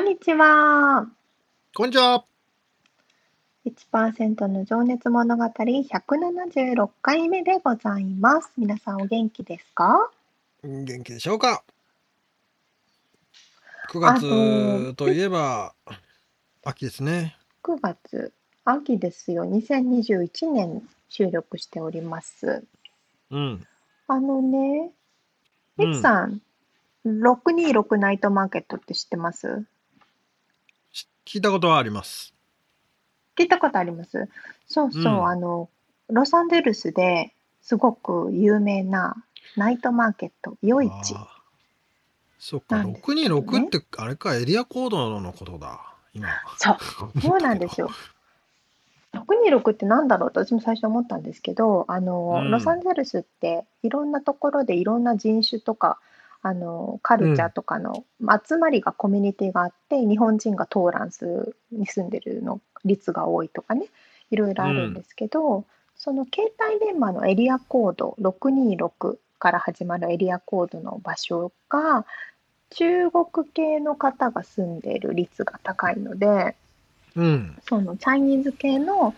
んにちは。こんにちは。1%の情熱物語176回目でございます。皆さんお元気ですか？元気でしょうか ?9 月といえば秋ですね。9月、秋ですよ。2021年収録しております。うん。あのね、みつさん、うん、626ナイトマーケットって知ってます？聞いたことはあります。聞いたことあります。そうそう、うん、あの、ロサンゼルスですごく有名なナイトマーケット、夜市。そっか、626ってあれか、エリアコードのことだ。今。そう、そうなんですよ。626ってなんだろうと私も最初思ったんですけど、あの、うん、ロサンゼルスっていろんなところでいろんな人種とかあのカルチャーとかの集まりがコミュニティがあって、日本人がトーランスに住んでるの率が多いとかねいろいろあるんですけど、その携帯電話のエリアコード626から始まるエリアコードの場所が中国系の方が住んでいる率が高いので、うん、そのチャイニーズ系の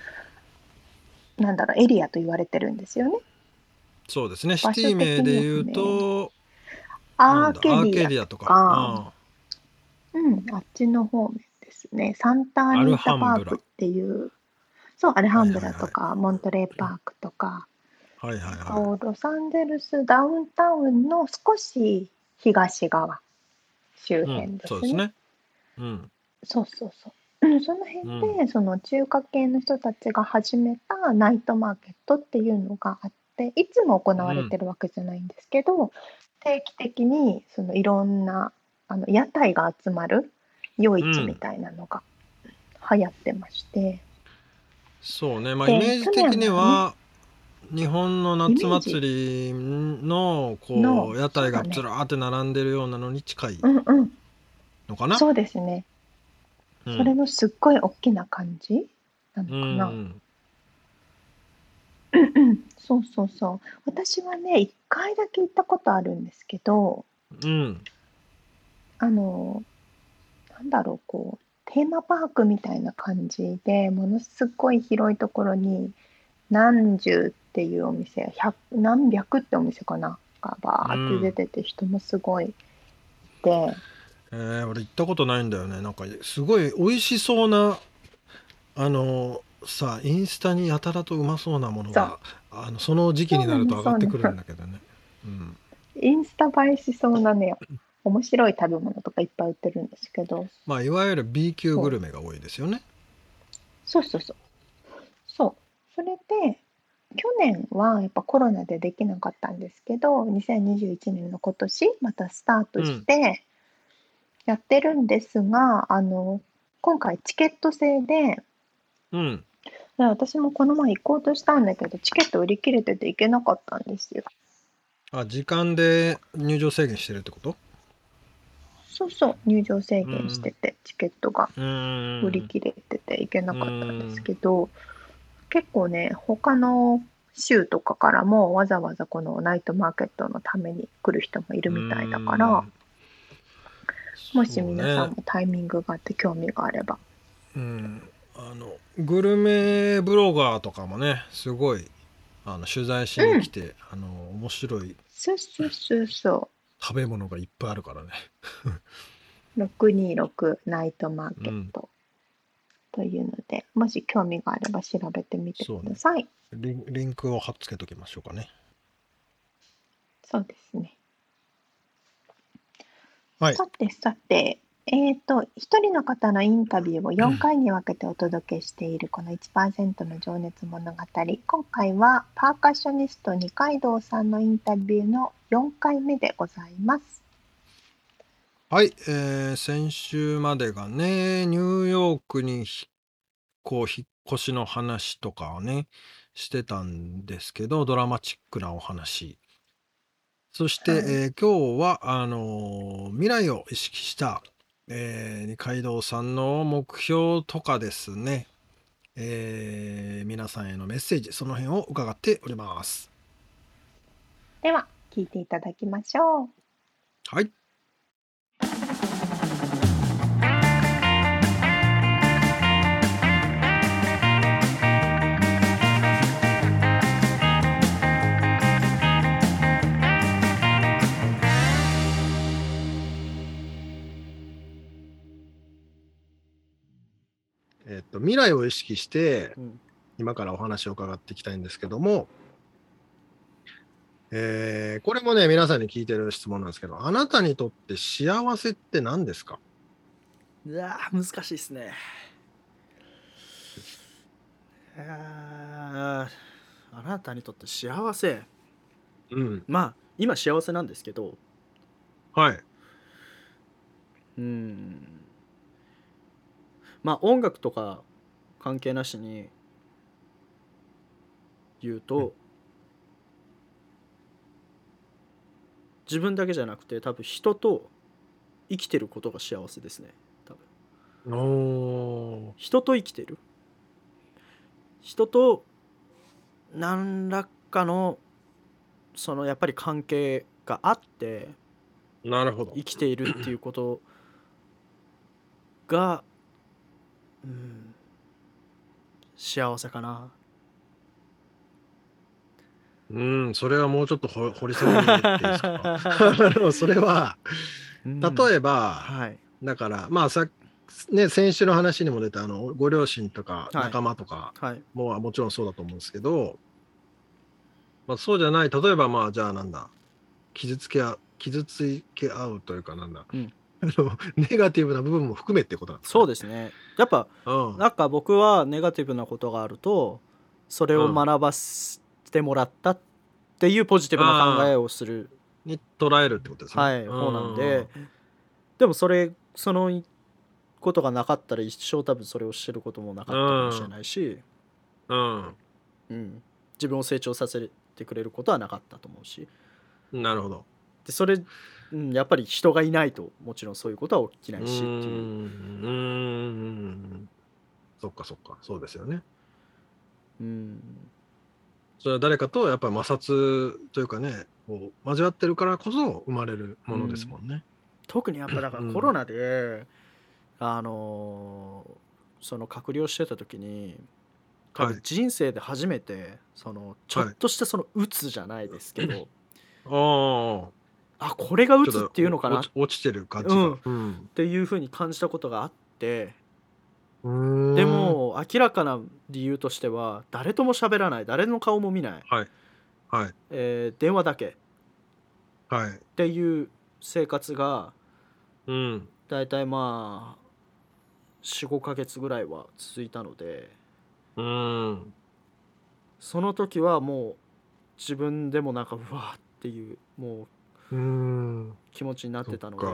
なんだろうエリアと言われてるんですよね。そうですね。シティ名で言うと、アーケディアとか、うん、あっちの方面ですね。サンタアニータパークっていう、そう、アルハンブラとか、モントレーパークとか、はいはいはい、ロサンゼルスダウンタウンの少し東側周辺ですね。うん、そうですね。うん。そうそうそう。その辺で、うん、その中華系の人たちが始めたナイトマーケットっていうのがあっていつも行われてるわけじゃないんですけど、定期的にそのいろんなあの屋台が集まる夜市みたいなのが流行ってまして、そうね、まあ、イメージ的には、日本の夏祭りのこう屋台がずらーって並んでるようなのに近いうんうん。のかな？そうですね、うん。それのすっごい大きな感じ？なのかな、うん。そうそうそう。私はね、1回だけ行ったことあるんですけど、うん。あの、なんだろう、こう、テーマパークみたいな感じで、ものすごい広いところに、何十っていうお店、百何百ってお店かな、がバーって出てて、人もすごいいて、えー、俺行ったことないんだよね。なんかすごい美味しそうなあのさインスタにやたらとうまそうなものがあのその時期になると上がってくるんだけどね。うん、インスタ映えしそうなね、面白い食べ物とかいっぱい売ってるんですけど。まあ、いわゆる B 級グルメが多いですよね。そうそうそう。そう。それで、去年はやっぱコロナでできなかったんですけど、2021年の今年、またスタートしてやってるんですが、うん、あの、今回チケット制で、うん。私もこの前行こうとしたんだけど、チケット売り切れてて行けなかったんですよ。あ、時間で入場制限してるってこと？そうそう、入場制限してて、チケットが。売り切れてて行けなかったんですけど、結構ね、他の州とかからもわざわざこのナイトマーケットのために来る人もいるみたいだから、もし皆さんもタイミングがあって興味があれば。うんあのグルメブロガーとかもねすごいあの取材しに来て、うん、あの面白いそうそうそうそう食べ物がいっぱいあるからね 626ナイトマーケット、というので、もし興味があれば調べてみてください。リンリンクを貼っつけときましょうかね。そうですね。はい。さてさて、えっ、と、一人の方のインタビューを4回に分けてお届けしているこの1%の情熱物語。今回はパーカッショニスト二階堂さんのインタビューの4回目でございます。はい、えー先週までがね、ニューヨークにひこう引っ越しの話とかをね、してたんですけど、ドラマチックなお話。そして、はいえー今日は、あのー未来を意識した、えー二階堂さんの目標とかですね、えー皆さんへのメッセージ、その辺を伺っております。では、聞いていただきましょう。はい。未来を意識して、うん今からお話を伺っていきたいんですけども、えーこれもね、皆さんに聞いてる質問なんですけど、あなたにとって幸せって何ですか？うわー難しいですね。あーあなたにとって幸せ？うん。まあ今幸せなんですけどはい。うんまあ音楽とか関係なしに言うと、自分だけじゃなくて多分人と生きてることが幸せですね多分。人と生きてる？人と何らかのそのやっぱり関係があってなるほど。生きているっていうことが、うん、幸せかな。うん、それはもうちょっと掘掘り下げていいいですか？あのそれは、例例えば、はい。だから、まあさ、ね、先週の話にも出た、あの、ご両親とかはい。仲間とかはい。も、もちろんそうだと思うんですけど、まあ、そうじゃない、例えば、まあ、じゃあなんだ、傷つけあ、傷つけ合うというかなんだ、うん。あのネガティブな部分も含めってことなんですかそうですねやっぱうん。なんか僕はネガティブなことがあるとそれを学ばせてもらったっていうポジティブな考えをするに捉えるってことですね。はい方なんででもそれそのことがなかったら一生多分それを知ることもなかったかもしれないし、うん。うん、自分を成長させてくれることはなかったと思うしうん。なるほど。でそれ、うん、やっぱり人がいないともちろんそういうことは起きないしっていう。うん。そっかそっか。そうですよね。うん。それは誰かとやっぱり摩擦というかね、こう交わってるからこそ生まれるものですもん。ね。特にやっぱだからコロナで、あのその隔離をしてた時に多分人生で初めてそのちょっとしたそのうつじゃないですけど、ああ。あこれがうちょっとつっていうのかな？っ落ちてる感じが。うん。ていうふうに感じたことがあってで、も明らかな理由としては誰とも喋らない誰の顔も見ない、はい。はい。えー電話だけっはい。ていう生活がうん。だいたいまあ45ヶ月ぐらいは続いたのでうん。その時はもう自分でもなんかうわーっていうもううん。気持ちになってたので。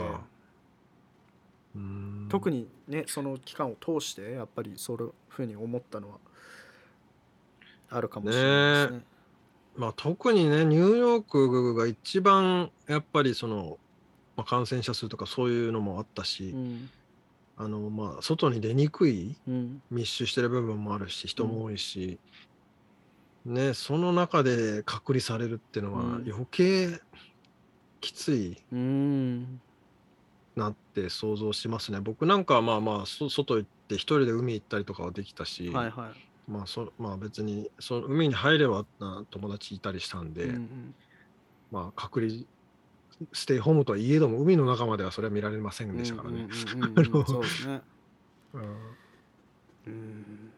特にねその期間を通してやっぱりそういうふうに思ったのはあるかもしれないですね。まあ、特にね、ニューヨークが一番やっぱりその、まあ、感染者数とかそういうのもあったし、うん。あのまあ、外に出にくいうん。密集してる部分もあるし人も多いし、ねその中で隔離されるっていうのはうん。余計きついうんなって想像しますね僕なんかはまあまあそ外行って一人で海行ったりとかはできたし、はいはい。まあそまあ別にその海に入ればな友達いたりしたんで、うんうんまあ隔離ステイホームとはいえども海の中まではそれは見られませんでしたからね。うんうんうんうん あのそうですね。うんうん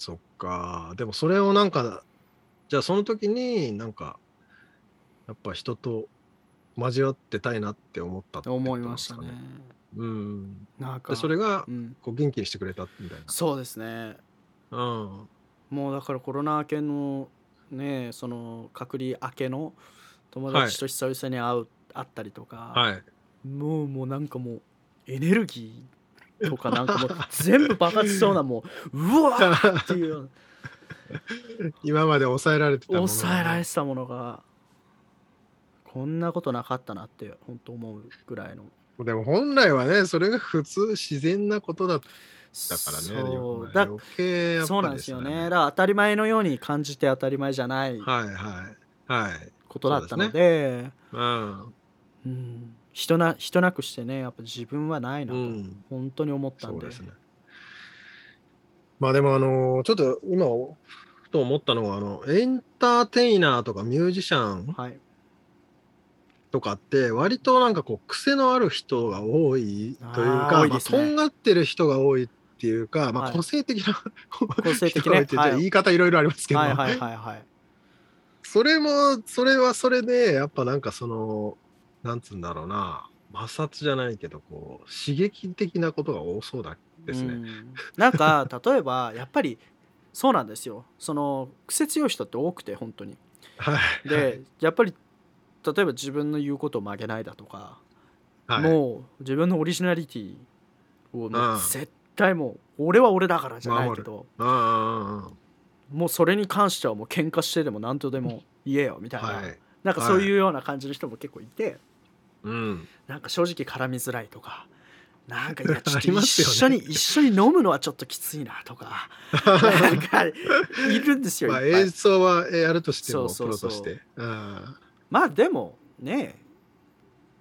そっか。でもそれをなんか、じゃあその時になんか、やっぱ人と交わってたいなって思ったってこと思いましたね。うん。なんかで、それがうん、こう元気にしてくれたみたいそうですね。な。うん。もうだからコロナ明けのねその隔離明けの友達と久々に会う、会ったりとか、はい。もうもうなんかもうエネルギーとかなんかもう 全部爆発しそうなもううわーっていう 今まで抑えられてたなものが抑えられてたものがこんなことなかったなって本当思うぐらいのでも本来はね、それが普通自然なことだったからね。そうだ余計やっぱりそうなんですよねだから当たり前のように感じて当たり前じゃないはいはい。はい。ことだったのでうん。うん、人な人なくしてねやっぱ自分はないなと、うん。本当に思ったんでそうですね。まあでもあのちょっと今ふと思ったのはあのエンターテイナーとかミュージシャンはいとかって割となんかこう癖のある人が多いというかまあ、とんがってる人が多いっていうか、まあ、はい。個性的な、個性的人が多いって言い。て言い方いろいろありますけど、はいはいはいはい。それもそれはそれでやっぱなんかそのなんつうんだろうな摩擦じゃないけどこう刺激的なことが多そうだですね。うん。なんか例えばやっぱりそうなんですよ。その癖強い人って多くて本当に。はい。でやっぱり例えば自分の言うことを曲げないだとか、はい、もう自分のオリジナリティをもううん。絶対もう俺は俺だからじゃないけどもうそれに関してはもう喧嘩してでも何とでも言えよみたいな、はい。なんかそういうような感じの人も結構いて、うん。なんか正直絡みづらいとか なんかいやちょっあと一緒よねに一緒に飲むのはちょっときついなとか なんかいるんですよ、まあ演奏はやるとしてもそうそうそう。プロとして。うんまあでもね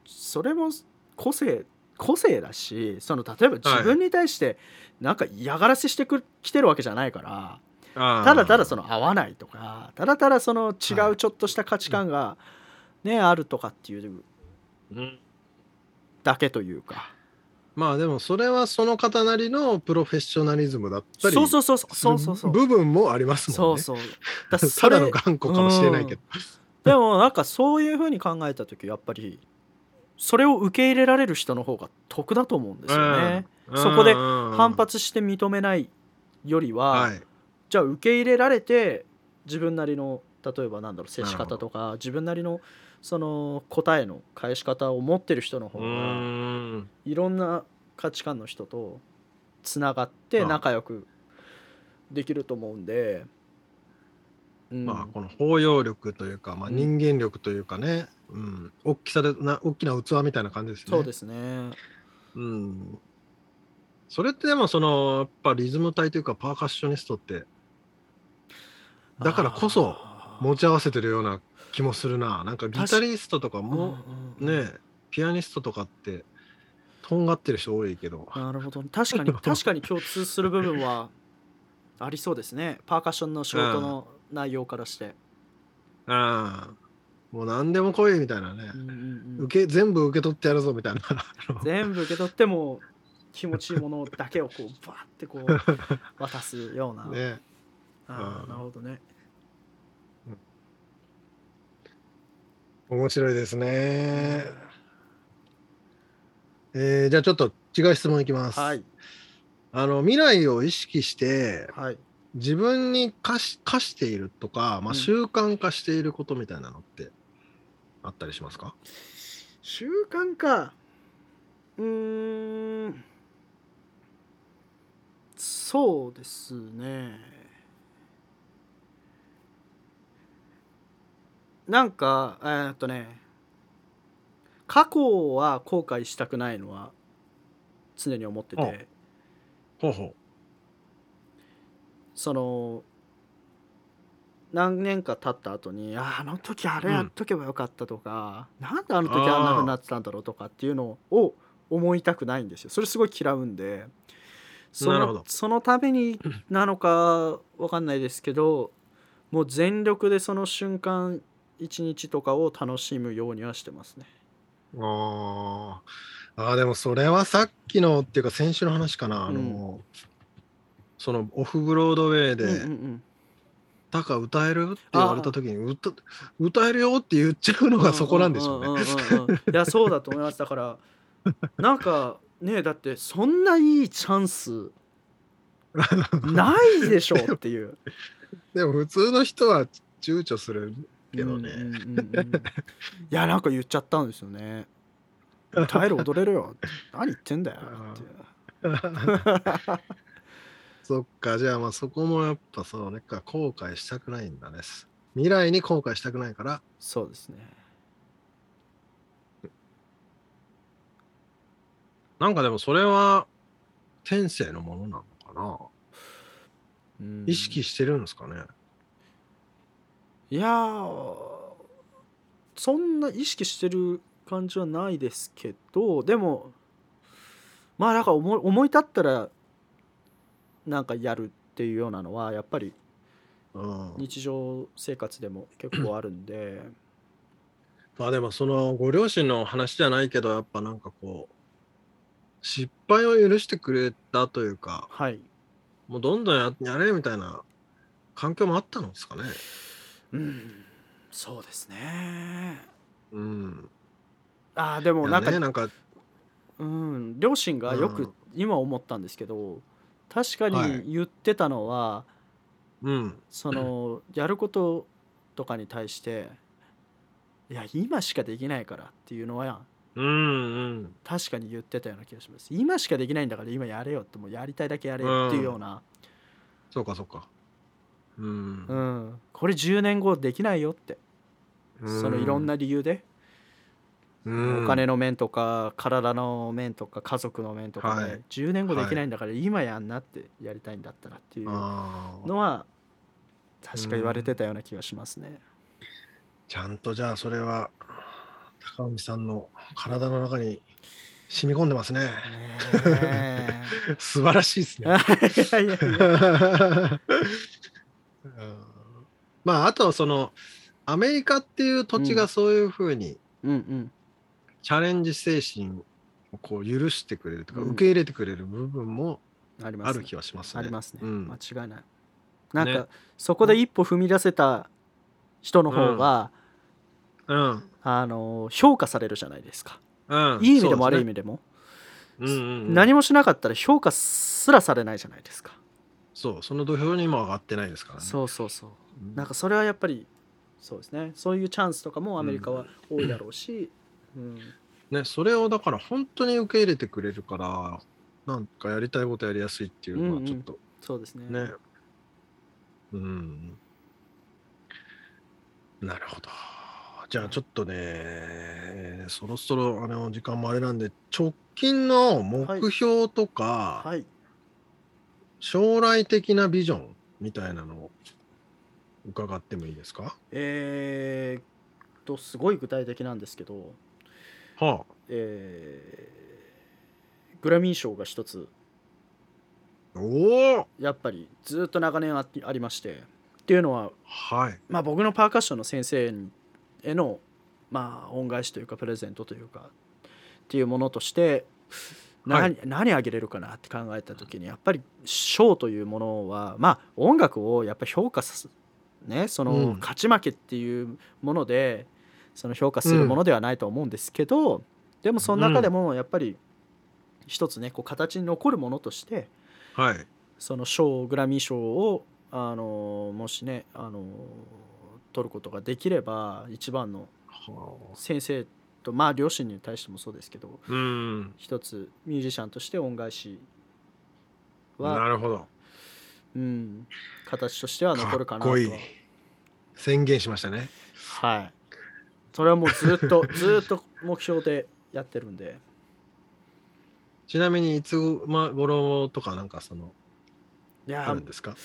それも個性個性だしその例えば自分に対してなんか嫌がらせしてくきてるわけじゃないから、ただただその合わないとかただただその違はいうちょっとした価値観がね、あるとかっていううん。だけというか。まあでもそれはその方なりのプロフェッショナリズムだったりそうそうそうそうそうそう。そう部分もありますもんね。そうそう。だただの頑固かもしれないけど。でもなんかそういうふうに考えた時やっぱりそれを受け入れられる人の方が得だと思うんですよね。そこで反反発して認めないよりは、はい。じゃあ受け入れられて自分なりの例えばなんだろう接し方とか自分なりのその答えの返し方を持ってる人の方うが。いろんな価値観の人とつながってあ仲良くできると思うんで、うんまあこの包容力というか、まあ、うん人間力というかね、うん、大きさでな大きな器みたいな感じですね。そうですね。うん。それってでもそのやっぱリズム隊というかパーカッショニストってだからこそ持ち合わせてるような気もするな。なんかギタリストとかもうんうんうんね、ピアニストとかってとんがってる人多いけど。なるほど確かに確かに共通する部分はありそうですねパーカッションの仕事の 内容からして、ああ。もう何でも来いみたいなねう。んうんうん受け全部受け取ってやるぞみたいな。全部受け取っても気持ちいいものだけをこうバーってこう 渡すような、ね。あーうんなるほどね面白いですね。えーじゃあちょっと違う質問いきます。はいあの未来を意識してはい自分に課し課しているとか、まあ、うん習慣化していることみたいなのってあったりしますか、習慣か。うーん。そうですね。なんかえーっとね。過去は後悔したくないのは常に思ってあてほうほその何年か経った後にああの時あれやっとけばよかったとか、なんであの時あんなふうになってたんだろうとかっていうのを思いたくないんですよ。それすごい嫌うんで。そなるほど。のそのためになのかわかんないですけどもう全力でその瞬間一日とかを楽しむようにはしてますね。うあー。あーでもそれはさっきのっていうか先週の話かな、あのそのオフブロードウェイでうんうんうん「タカ歌える?」って言われた時に歌「歌えるよ」って言っちゃうのがそこなんでしょうね。いやそうだと思います。だから なんかねだってそんないいチャンスないでしょうっていう。でも普通の人は躊躇するけどね。うんうんうんうん。いやなんか言っちゃったんですよね。歌える踊れるよ。何言ってんだよって そっか。じゃあまあそこもやっぱそうねか後悔したくないんだね。未来に後悔したくないから。そうですね。なんかでもそれは天性のものなのかな、うん。意識してるんですかね。いやーそんな意識してる感じはないですけどでもまあなんか思い立ったらなんかやるっていうようなのはやっぱりうん。日常生活でも結構あるんで。まあでもそのご両親の話じゃないけどやっぱなんかこう失敗を許してくれたというかはい。もうどんどんややれみたいな環境もあったのですかね。うん。そうですね。うん。ああでもなんか、ねなんかうん。両親がよくうん。今思ったんですけど確かはい。に言ってたのは、うん。その やることとかに対していや今しかできないからっていうのはうんうん。確かに言ってたような気がします。今しかできないんだから今やれよってもうやりたいだけやれよっていうような、そうかそうか。うん。うん。これ10年後できないよって、そのいろんな理由で、うん。お金の面とか体の面とか家族の面とかで、はい。10年後できないんだから今やんなってやりたいんだったらっていうのは確か言われてたような気がしますね。ちゃんとじゃあそれは高海さんの体の中に染み込んでますね。ねえ。素晴らしいですね。まああとそのアメリカっていう土地がそういうふうにうんうんチャレンジ精神をこう許してくれるとかうん。受け入れてくれる部分もありまする気はしますね。ありますね、うん。間違いない。なんか、ね。そこで一歩踏み出せた人の方が、うん。あの評価されるじゃないですか、うん、いい意味でも悪い意味味でも、うんうんうん、何もしなかったら評価すらされないじゃないですか、そう。その土俵にも上がってないですからね。そうそうそう。うん。なんかそれはやっぱりそうですね。そういうチャンスとかもアメリカは多いだろうし、うんね、それをだから本当に受け入れてくれるからなんかやりたいことやりやすいっていうのはちょっと。そうですね。ね。うん、なるほど。じゃあちょっとねそろそろあの時間もあれなんで直近の目標とか、はい。将来的なビジョンみたいなのを伺ってもいいですか？えー、っとすごい具体的なんですけど、はえーグラミー賞が一つ。あおおやっぱりずっと長年あありまして。っていうのは、はい。まあ、僕のパーカッションの先生への、まあ、恩返しというかプレゼントというかっていうものとして何,、はい。何あげれるかなって考えた時にやっぱり賞というものはまあ音楽をやっぱ評価す。ねそのうん。勝ち負けっていうものでその評価するものではないと思うんですけど、でもその中でもやっぱり一つねこう形に残るものとしてはい。その賞グラミー賞をあのもしねあの取ることができれば一番のはあ。先生とまあ両親に対してもそうですけどうん。一つミュージシャンとして恩返しなは、るほど。うん、形としては残るかなと。宣言しましたね。はいそれはもうずっと ずっと目標でやってるんで。ちなみにいつま頃とかなんかそのいやあるんですか？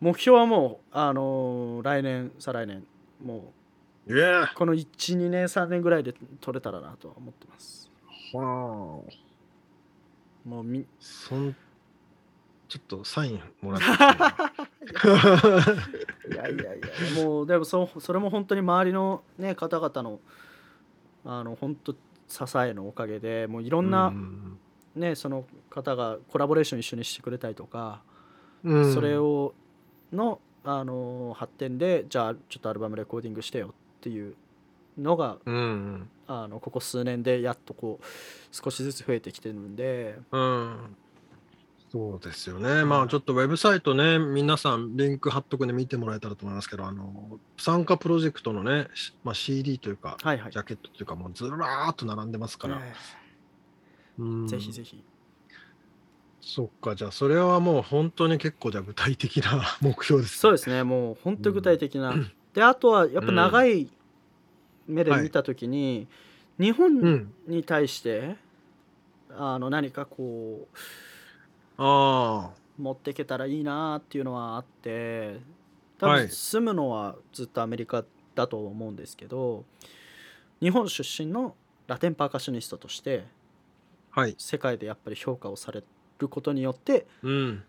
目標はもうあの来年再来年もうこの12年3年ぐらいで取れたらなとは思ってます。はあ。もうみそんちょっとサインもらって いやいやいやもうでもそそれも本当に周りの、ね、方々のあの本当支えのおかげでもういろんうな、ん。ね、その方がコラボレーション一緒にしてくれたりとかうん。それをの、あの発展でじゃあちょっとアルバムレコーディングしてよっていうのがうん。あのここ数年でやっとこう少しずつ増えてきてるんでうんそうですよね。まあちょっとウェブサイトね、皆さんリンク貼っとくんで見てもらえたらと思いますけど、あの、参加プロジェクトのね、しまあ、CD というか、はいはい。ジャケットというか、もうずらーっと並んでますから。えうん。えぜひぜひ。そっか、じゃあそれはもう本当に結構じゃあ具体的な目標です。そうですね。もう本当に具体的な、であとはやっぱ長い目で見た時に、日う本ん。に対してあの何かこうあ持っていけたらいいなっていうのはあって多分はい住むのはずっとアメリカだと思うんですけど日本出身のラテンパーカッショニストとしてあ、はい。世界でやっぱり評価をされることによってうん。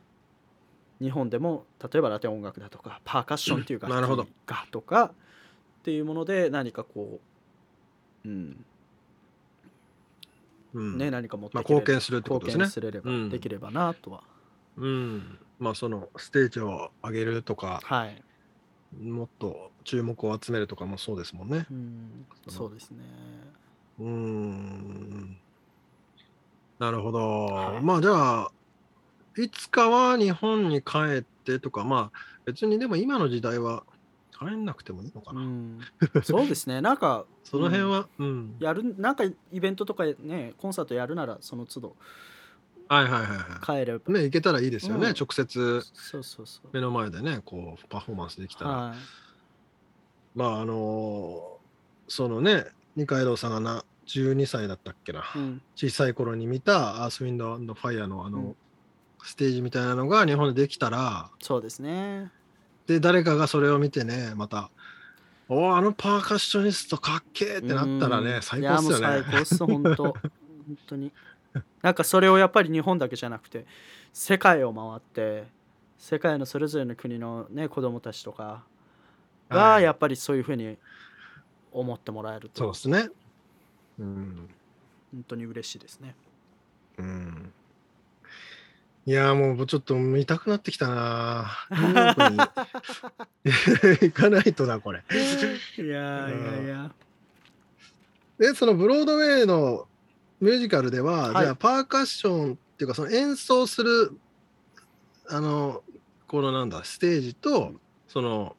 日本でも例えばラテン音楽だとかパーカッションっていう楽器なるほどがとかっていうもので何かこう、うんうん。ね、何か持ってまあ貢献するってことですね貢献すれれば、うんできればなとはうん。まあそのステージを上げるとか、はい、もっと注目を集めるとかもそうですもんね。うん、そうですねうーん。なるほど。はいまあじゃあ、いつかは日本に帰ってとか、まあ別にでも今の時代は帰んなくてもいいのかな。うん、そうですねなんか その辺は、うん。やるなんかイベントとかねコンサートやるならその都度はいはいはいは帰れば、い。ね、行けたらいいですよね。うん直接そうそうそう目の前でね、こうパフォーマンスできたら。はいまああのそのね、二階堂さんがな12歳だったっけな。うん小さい頃に見たアースウィンドファイアのあの、うんステージみたいなのが日本でできたら、そうですねで誰かがそれを見てねまた「おおあのパーカッショニストかっけえ!」ってなったらねうん。最高っすよいやもう最高ねっ。す本当。本当に。なんかそれをやっぱり日本だけじゃなくて世界を回って世界のそれぞれの国のね子供たちとかがはい。やっぱりそういうふうに思ってもらえると。そうですね。うん。本当に嬉しいですね。うんいやーもうちょっと見たくなってきたなニュー。ヨークに。行かないとなこれ。いやいやいや。でそのブロードウェイのミュージカルでは、はい。じゃあパーカッションっていうかその演奏するあのこのなんだステージとその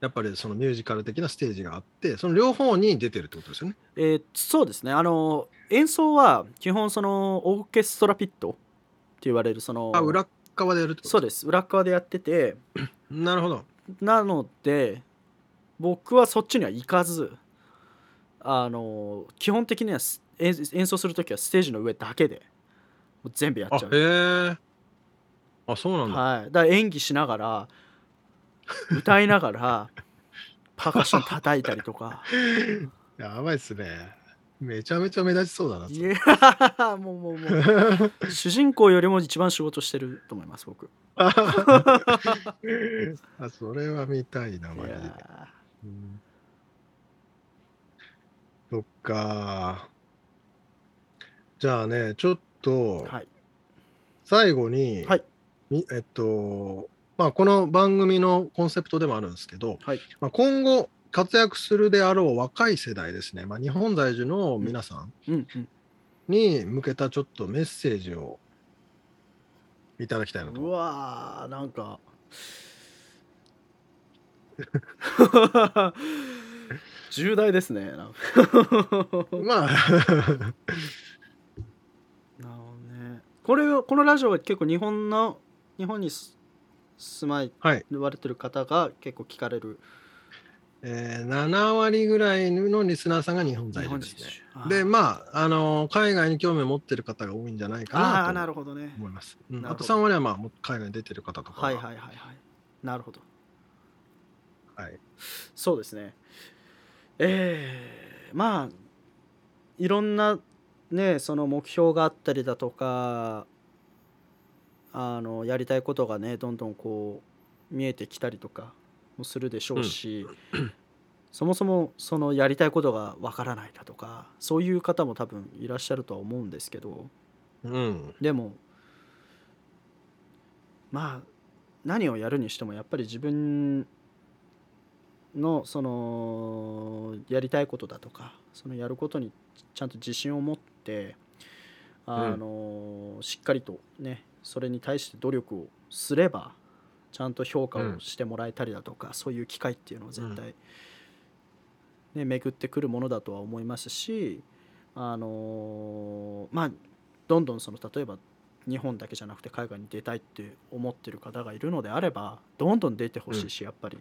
やっぱりそのミュージカル的なステージがあってその両方に出てるってことですよね。えーそうですね。あの演奏は基本そのオーケストラピット言われるそのあ裏っ側でやるってこと？そうです裏っ側でやっててなるほど。なので僕はそっちには行かずあの基本的にはス演演奏する時はステージの上だけで全部やあっちゃうへえ。あそうなんだ。はい、だから演技しながら歌いながら パーカッション叩いたりとかやばいっすね。めちゃめちゃ目立ちそうだな。いやもうもうもう。主人公よりも一番仕事してると思います僕。あそれは見たいな、マジで。そっか。じゃあね、ちょっとーはい。最後に、はい。みえっと、まあ、この番組のコンセプトでもあるんですけど、はい。まあ、今後活躍するであろう若い世代ですね、まあ、日本在住の皆さんに向けたちょっとメッセージをいただきたいなと。うわーなんか。重大ですねまあ、なるほどね。これをこのラジオは結構日本の日本にす住まいはい。言われてる方が結構聞かれるえー7割ぐらいのリスナーさんが日本在住でで、まあ、あの海外に興味を持ってる方が多いんじゃないかななとるほどね。思います。うん。あとなるほど。3割は、まあ、海外に出てる方とか。はいはいはいはい。なるほど。はい。そうですね。えー、まあいろんなねその目標があったりだとかあのやりたいことがねどんどんこう見えてきたりとかもするでしょうし、そもそもそのやりたいことがわからないだとかそういう方も多分いらっしゃるとは思うんですけどうん。でもまあ何をやるにしてもやっぱり自分のそのやりたいことだとかそのやることにちゃんと自信を持ってあの、しっかりとねそれに対して努力をすればちゃんと評価をしてもらえたりだとか、そういう機会っていうのは絶対、ね、巡ってくるものだとは思いますしあのまあどんどんその例えば日本だけじゃなくて海外に出たいって思ってる方がいるのであればどんどん出てほしいし、やっぱり。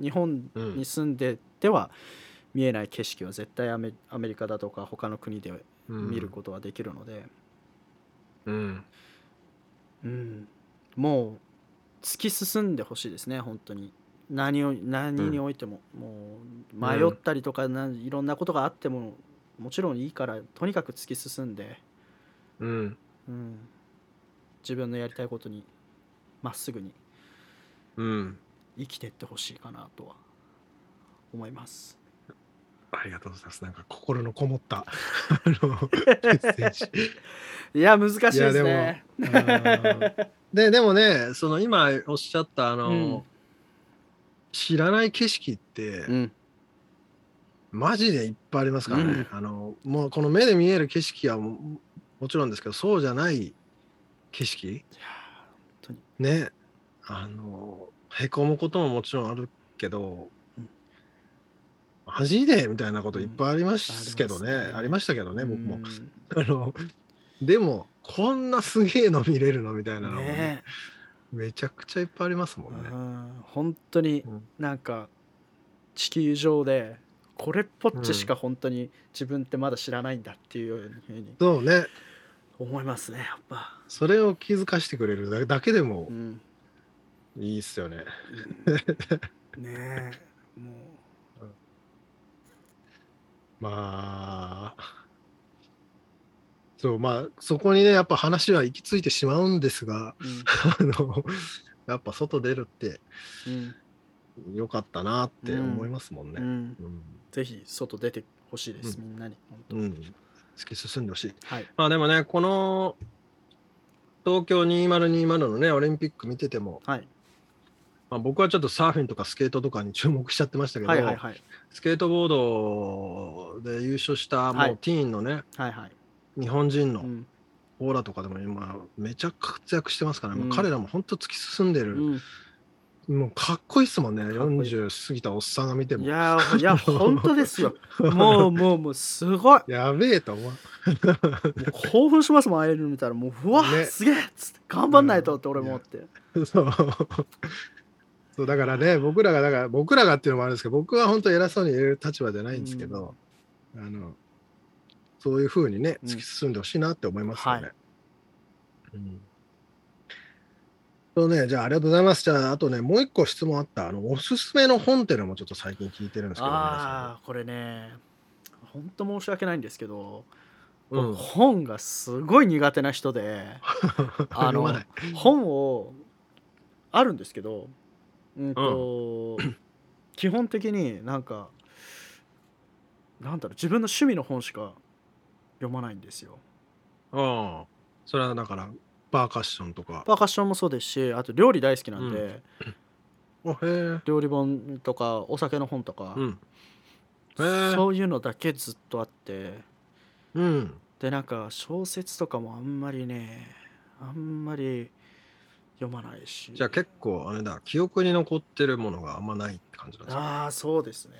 日本に住んでては見えない景色は絶対アメアメリカだとか他の国で見ることはできるので、うん。うん、もう突き進んでほしいですね本当に。何を何においても、もう迷ったりとかないろんなことがあってももちろんいいからとにかく突き進んで、うん。うん、自分のやりたいことにまっすぐにうん。生きてってほしいかなとは思います。ありがとうございます。なんか心のこもった いや難しいですね。うん。ででもねその今おっしゃったあの、うん。知らない景色って、うん。マジでいっぱいありますからね、あのもうこの目で見える景色はももちろんですけどそうじゃない景色。ね。あのへこむことももちろんあるけど、うん。マジでみたいなこといっぱいありますけどね、うんありましたけどね僕も、うん。あのでもこんなすげえの見れるのみたいなのもねね。めちゃくちゃいっぱいありますもんね。うん。本当にうん。なんか地球上でこれっぽっちしか本当に自分ってまだ知らないんだっていうふうにそうね。思いますねやっぱ。それを気づかしてくれるだだけでもうん。いいっすよね。うん。ねえも まあそうまあそこにねやっぱ話は行き着いてしまうんですがう、うん。あのやっぱ外出るってうん。よかったなって思いますもんね。ぜひ外出てほしいです、うん。みんなに本突き進んでほしい。はい。まあでもねこの東京2020のねオリンピック見てても、はい。まあ、僕はちょっとサーフィンとかスケートとかに注目しちゃってましたけど、はいはいはい。スケートボードで優勝したはい。もうティーンのね、はいはい、日本人のうん。オーラとかでも今めちゃ活躍してますから、もううん。彼らも本当突き進んでる、うん。もうかっこいいっすもんね。いい。40過ぎたおっさんが見ても。いやーいや本当ですよ。もうもうもうすごい。やべえと思う。興奮しますもんああいうの見たら。もううわ、ね。すげえっつって。頑張んないとって俺もって、そう。そうだからね僕らがだから僕らがっていうのもあるんですけど僕は本当偉そうに言える立場じゃないんですけど、あのそういうふうにねうん。突き進んでほしいなって思いますよね。はい。うん。そうね、じゃあありがとうございます。じゃああとねもう一個質問あった。あのおすすめの本っていうのもちょっと最近聞いてるんですけどああこれね。本当申し訳ないんですけど、皆さん。僕本がすごい苦手な人でうん、あの本をあるんですけどうんと、基本的になんかなんだろう自分の趣味の本しか読まないんですよ。ああそれはだからパーカッションとか。パーカッションもそうですしあと料理大好きなんで、あへえ。料理本とかお酒の本とか、うん。そういうのだけずっとあってうん。でなんか小説とかもあんまりねあんまり読まないしじゃあ結構あれだ記憶に残ってるものがあんまないって感じなんですか？ああそうですね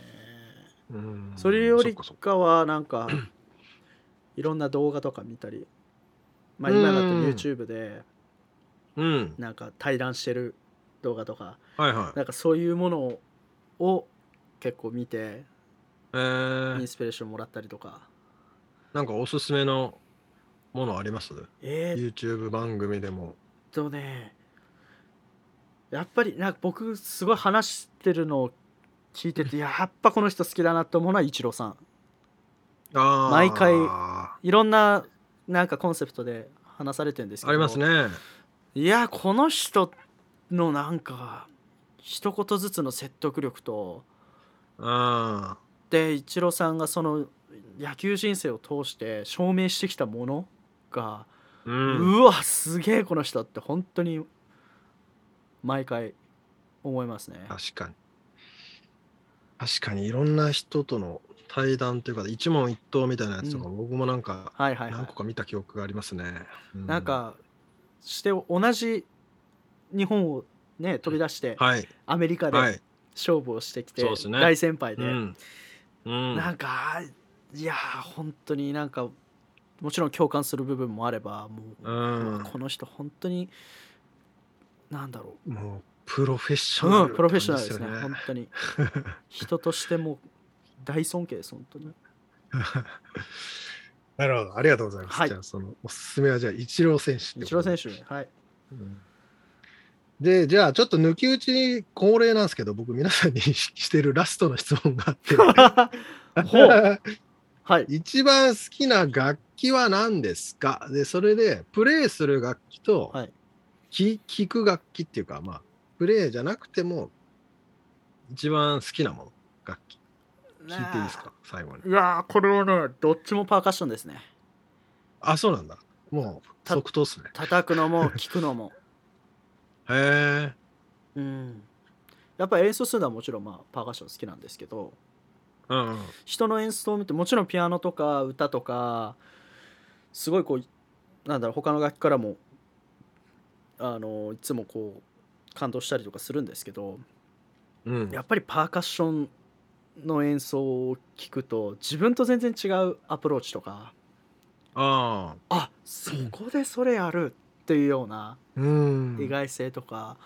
うんそれよりかはなんかいろんな動画とか見たりまあ今だとうん YouTube でうん。なんか対談してる動画とかはいはい。なんかそういうものを結構見てえーインスピレーションもらったりとかなんかおすすめのものあります？えー、っ ?YouTube 番組でも。とねやっぱりなんか僕すごい話してるのを聞いててやっぱこの人好きだなと思うのはイチローさんああ。毎回あいろんななんかコンセプトで話されてるんですけどりますね。いやこの人のなんか一言ずつの説得力とあでイチローさんがその野球人生を通して証明してきたものが、あ。う。うんわすげえこの人って本当に毎回思いますね。確かに。確かにいろんな人との対談というか一問一答みたいなやつとか、僕もなんかはいはいはい何個。か見た記憶がありますね。うなん、かして同じ日本をね飛び出してはいアメリカではい。勝負をしてきて、そうですね大先輩で、うん。うん。なんかいやー本当になんかもちろん共感する部分もあればもう、うんこの人本当になんだろもうプロフェッシう、ョナル、うん、プロフェッショナルですね本当に 人としても大尊敬です本当に。なるほど、ありがとうございます。はい。じゃあ、そのおすすめはじゃあ、イチロー選手イチロー選手はい。うん。で、じゃあ、ちょっと抜き打ちに恒例なんですけど、僕、皆さんにしてるラストの質問があって、はい。一番好きな楽器は何ですか？で、それで、プレイする楽器と、はい。き聴く楽器っていうか、まあ、プレイじゃなくても、一番好きなもの、楽器。聞いていいですか？最後に。いやーこれはねどっちもパーカッションですねあ、そうなんだ。もう、た即答っすね。叩くのも 聞くのもへえ。うんやっぱり演奏するのはもちろんまあパーカッション好きなんですけどうんうん。人の演奏を見てもちろんピアノとか歌とかすごいこうなんだろう他の楽器からもあのいつもこう感動したりとかするんですけどうん、やっぱりパーカッションの演奏を聞くと自分と全然違うアプローチとかああ。あそこでそれやるっていうようなうん。意外性とか、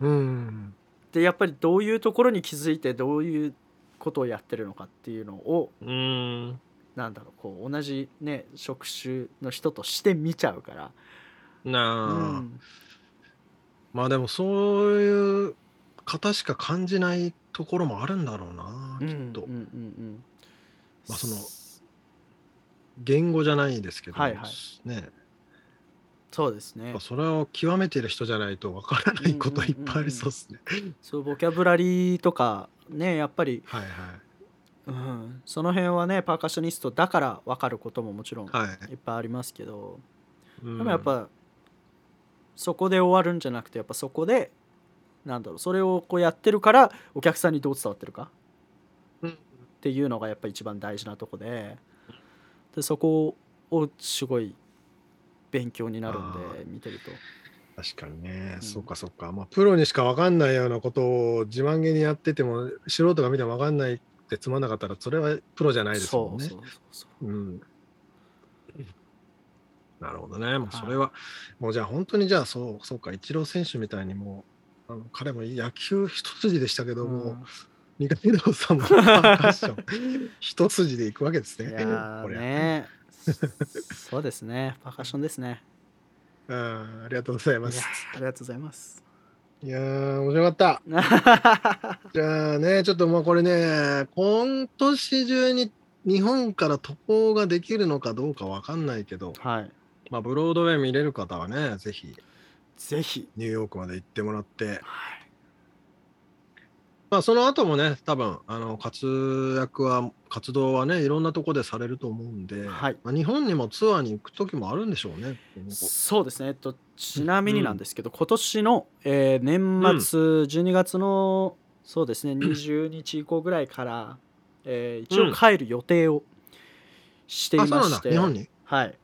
うん。でやっぱりどういうところに気づいてどういうことをやってるのかっていうのをうん。なんだろうこう同じね職種の人として見ちゃうから、なあ、うんまあでもそういう方しか感じないところもあるんだろうな、うんきっと。うんうんうんまあその言語じゃないですけど、はいはね。そうですね。それを極めてる人じゃないとわからないこといっぱいありそうですね。そうボキャブラリーとかねやっぱり、はいうん、その辺はねパーカッショニストだから分かることももちろんいはい。はい。っぱいありますけど、うん。でもやっぱそこで終わるんじゃなくてやっぱそこでなんだろう。それをこうやってるからお客さんにどう伝わってるかうん。っていうのがやっぱ一番大事なとこで。でそこをすごい勉強になるんであ見てると。確かにね、うん。そうかそうか。まあプロにしかわかんないようなことを自慢げにやってても素人が見てもわかんないってつまんなかったらそれはプロじゃないですもんね。なるほどね。もうはいそれは、もうじゃあ本当にじゃあそう、そうか、イチロー選手みたいにもう、あの彼も野球一筋でしたけども、うん。二階堂さんもパーカッション 一筋でいくわけですね。いやーこれね。そうですね。パーカッションですね。うんありがとうございます。ありがとうございます。いやー、面白かった。じゃあね、ちょっとまあこれね、今年中に日本から渡航ができるのかどうかわかんないけど、はい。まあ、ブロードウェイ見れる方はね、ぜひぜひ。ニューヨークまで行ってもらって、はい。まあ、その後もね、多分あの活躍は、活動はね、いろんなとこでされると思うんで、はい。まあ、日本にもツアーに行く時もあるんでしょうね。そうですね、えっと、ちなみになんですけど、今年の、えー年末、12月のそうですね20日以降ぐらいから、えー一応帰る予定をしていあ、そうなんだ、まして、日本に？はい、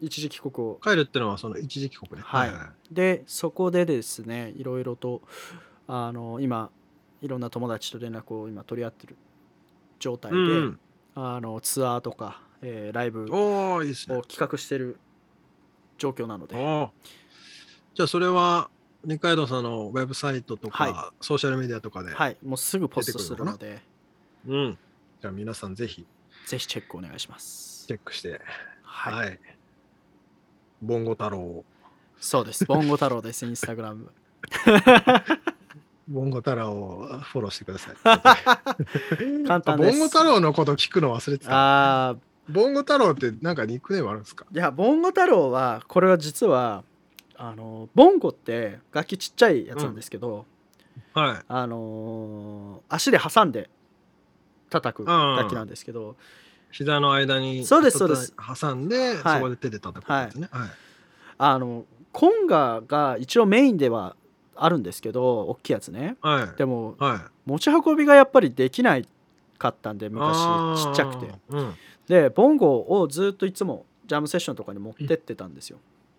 一時帰国を。帰るってのはその一時帰国ね。はい。でそこでですねいろいろとあの今いろんな友達と連絡を今取り合ってる状態で、うん。あのツアーとか、えーライブを。企画してる状況なので、じゃあそれは二階堂さんのウェブサイトとか、はソーシャルメディアとかで、はい、もうすぐポストするので。うん、じゃあ皆さんぜひ。ぜひチェックお願いします。チェックして、はい、はい。ボンゴ太郎、そうです。ボンゴ太郎ですインスタグラム。ボンゴ太郎をフォローしてください。簡あ単です。ボンゴ太郎のこと聞くの忘れてた。あー。ボンゴ太郎ってなんかニックネームあるんですか？いやボンゴ太郎はこれは実はあのボンゴって楽器ちっちゃいやつなんですけど、はい。あのー足で挟んで叩く楽器なんですけど、膝の間にそうですそうです。挟んで、はい。そこで手で叩くんですね。はい。あのコンガが一応メインではあるんですけど大きいやつね。はい。でもはい。持ち運びがやっぱりできないかったんで昔。ちっちゃくて。うん。でボンゴをずっといつもジャムセッションとかに持ってってたんですよ。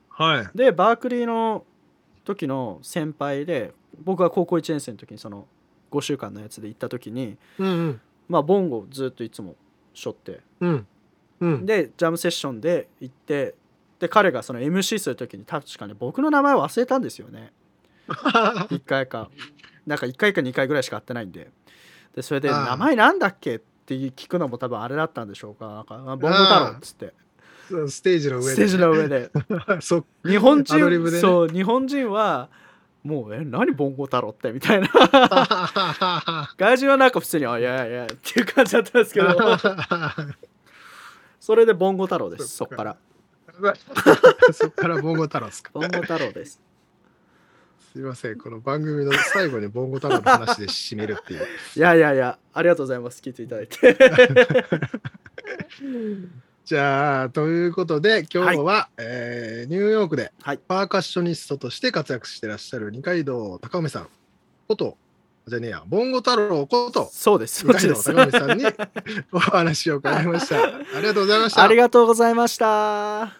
はい。でバークリーの時の先輩で僕が高校1年生の時にその5週間のやつで行った時にうんうん。まあボンゴをずっといつも背負って。うん。うん。でジャムセッションで行ってで彼がその MC する時に確かに僕の名前を忘れたんですよね。1回か。なんか1回か2回ぐらいしか会ってないんで。でそれで「ああ。名前なんだっけ?」って聞くのも多分あれだったんでしょうか。なんかあボンゴ太郎っつって。ステージの上で。ステージの上で。そ日本人そう日本人はもう「え何ボンゴ太郎って」みたいな。外人はなんか普通に「あいやいやいや」っていう感じだったんですけど。それでボンゴ太郎ですそそっか。っから。そっからボンゴ太郎ですか。ボンゴ太郎です。すいませんこの番組の最後にボンゴ太郎の話で締めるっていう。いやいやいやありがとうございます。聞いていただいてじゃあということで今日は、えーニューヨークではい。パーカッショニストとして活躍してらっしゃる二階堂高梅さんことじゃねえやボンゴ太郎ことそうです。二階堂高梅さんにお話を伺いました ありがとうございました。ありがとうございました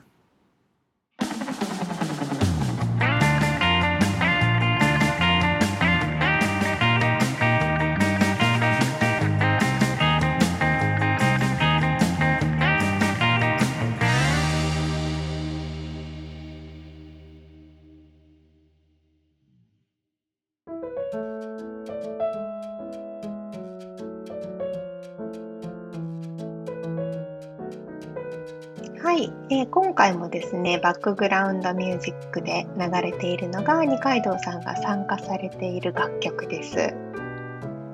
今回もですねバックグラウンドミュージックで流れているのが二階堂さんが参加されている楽曲です。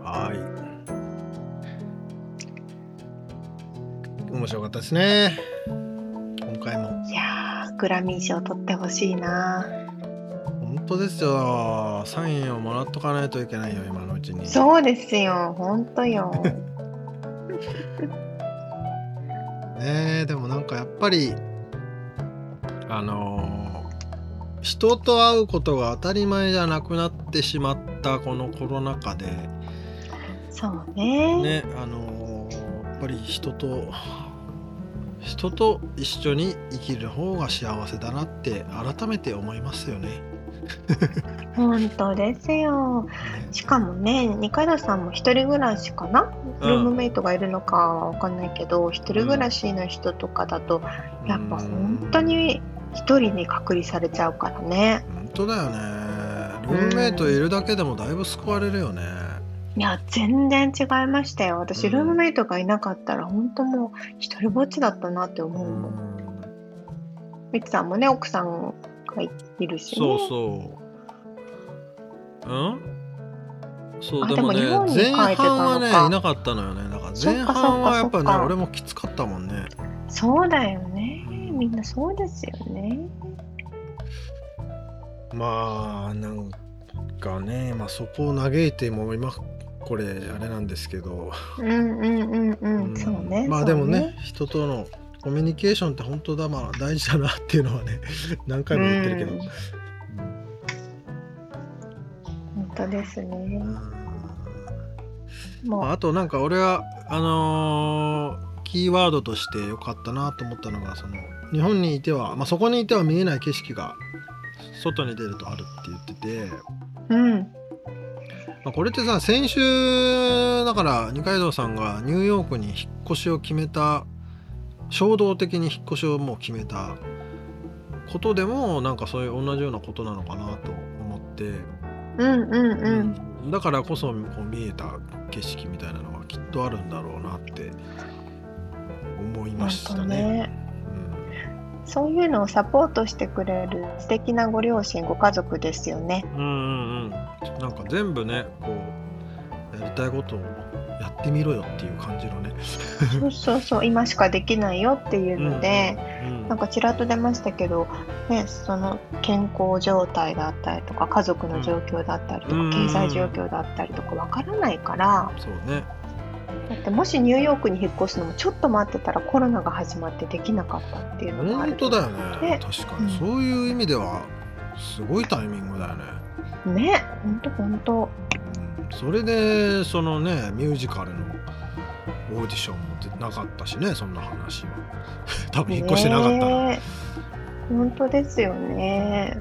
はい面白かったですね今回もいやーグラミー賞取ってほしいな。本当ですよサインをもらっとかないといけないよ今のうちにそうですよ、本当よ。ねえでもなんかやっぱりあのー人と会うことが当たり前じゃなくなってしまったこのコロナ禍でそうね。ねあのーやっぱり人と人と一緒に生きる方が幸せだなって改めて思いますよね。本当ですよ。しかもね、二階堂さんも一人暮らしかな、うんルームメイトがいるのかはわかんないけど、一人暮らしの人とかだと、やっぱ本当に一人に隔離されちゃうからね。本当だよね。ルームメイトいるだけでもだいぶ救われるよね、いや、全然違いましたよ。私、うん。ルームメイトがいなかったら、本当もう一人ぼっちだったなって思うもん。みつさんもね、奥さんがいいるしね。そうそう。うん？そうあでもね前半はねいなかったのよね。だから前半はやっぱね俺もきつかったもんね。そうだよね。みんなそうですよね。まあなんかねまあそこを嘆いても今これあれなんですけど、うんうんうんうん。うんそうね。まあでもね。人とのコミュニケーションって本当だまあ大事だなっていうのはね 何回も言ってるけど、うん本当ですね。まああとなんか俺はあのーキーワードとして良かったなと思ったのがその日本にいては、まあ、そこにいては見えない景色が外に出るとあるって言ってて、うん。まあ、これってさ先週だから二階堂さんがニューヨークに引っ越しを決めた衝動的に引っ越しをもう決めたことでもなんかそういう同じようなことなのかなと思って、うんうんうん。うんだからこそこう見えた景色みたいなのがきっとあるんだろうなって思いましたね。ね。そういうのをサポートしてくれる素敵なご両親、ご家族ですよね。うん、うんうんうんなんか全部ねこうやりたいことをやってみろよっていう感じのね。そうそうそう、今しかできないよっていうので、うんなんかちらっと出ましたけど、ね、その健康状態だったりとか家族の状況だったりとか、うん経済状況だったりとかわからないからそうね。だってもしニューヨークに引っ越すのもちょっと待ってたらコロナが始まってできなかったっていうのもある。本当だよね。で確かに、うん。そういう意味ではすごいタイミングだよね。ね。ほんとほんとうん。それでそのねミュージカルのオーディションも出なかったしねそんな話は。多分引っ越してなかったら、ね本当ですよね。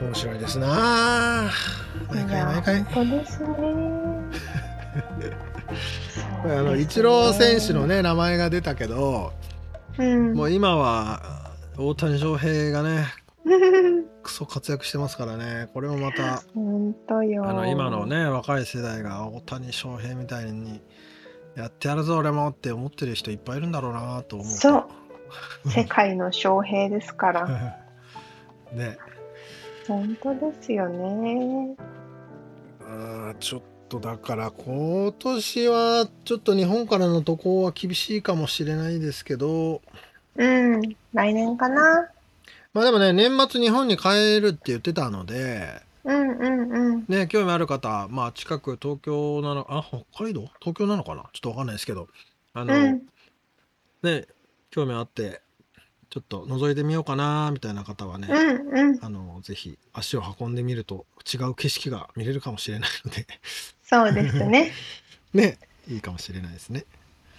面白いですなあ毎回毎回。本当ですね あのイチロー選手のね名前が出たけどうん。もう今は大谷翔平がね クソ活躍してますからね。これもまた本当よ。あの今のね若い世代が大谷翔平みたいにやってやるぞ俺もって思ってる人いっぱいいるんだろうなと思う。とそう。世界の翔平ですから。ね。本当ですよね。あーちょっとだから今年はちょっと日本からの渡航は厳しいかもしれないですけど。うん来年かな。まあでもね年末日本に帰るって言ってたので。うんうんうん。ね興味ある方まあ近く東京なのあ北海道？東京なのかな？ちょっとわかんないですけど。あの、うん。ね興味あってちょっと覗いてみようかなみたいな方はね、うんうん。あのぜひ足を運んでみると違う景色が見れるかもしれないのでそうですね。ねいいかもしれないですね。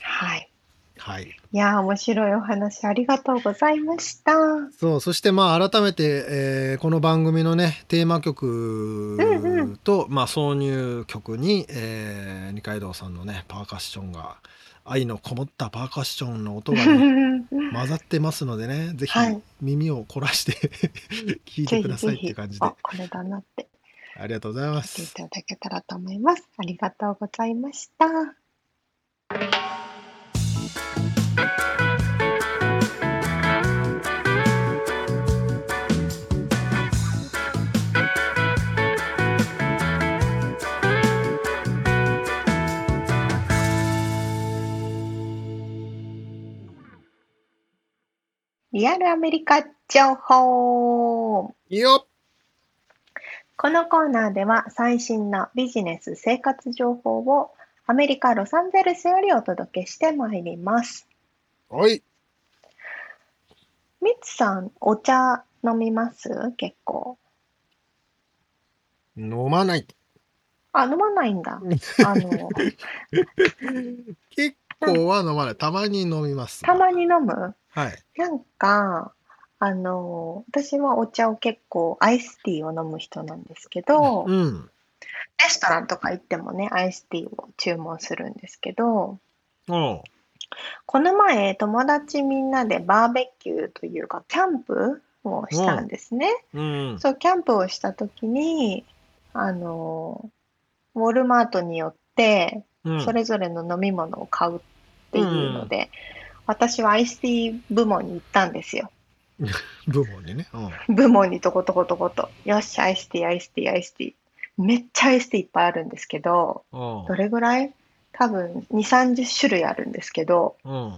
はい。はい。いやー面白いお話ありがとうございました。そうそしてまあ改めて、えーこの番組のねテーマ曲うんと、まあ、挿入曲に、えー二階堂さんのねパーカッションが愛のこもったパーカッションの音が、ね、混ざってますのでねぜひはい。耳を凝らして 聞いてくださいって感じで。あこれだなってありがとうございま言っていす。ただけたらと思います。ありがとうございました。リアルアメリカ情報。よこのコーナーでは最新のビジネス生活情報をアメリカ・ロサンゼルスよりお届けしてまいります。はい。ミツさん、お茶飲みます？結構。飲まない。あ、飲まないんだ。あの、結構は飲まない。たまに飲みます。たまに飲む？はい。なんか、あの、私はお茶を結構アイスティーを飲む人なんですけど、うんレストランとか行ってもね、アイスティーを注文するんですけど、おうこの前、友達みんなでバーベキューというか、キャンプをしたんですね。うんそう、キャンプをした時に、あの、ウォルマートによって、うんそれぞれの飲み物を買うっていうので、私はアイスティー部門に行ったんですよ。部門にね、うん。部門にとことことこと。よし、アイスティー、アイスティー、アイスティー。めっちゃアイスティーいっぱいあるんですけど、うん。どれぐらい？多分2、30種類あるんですけど、うん。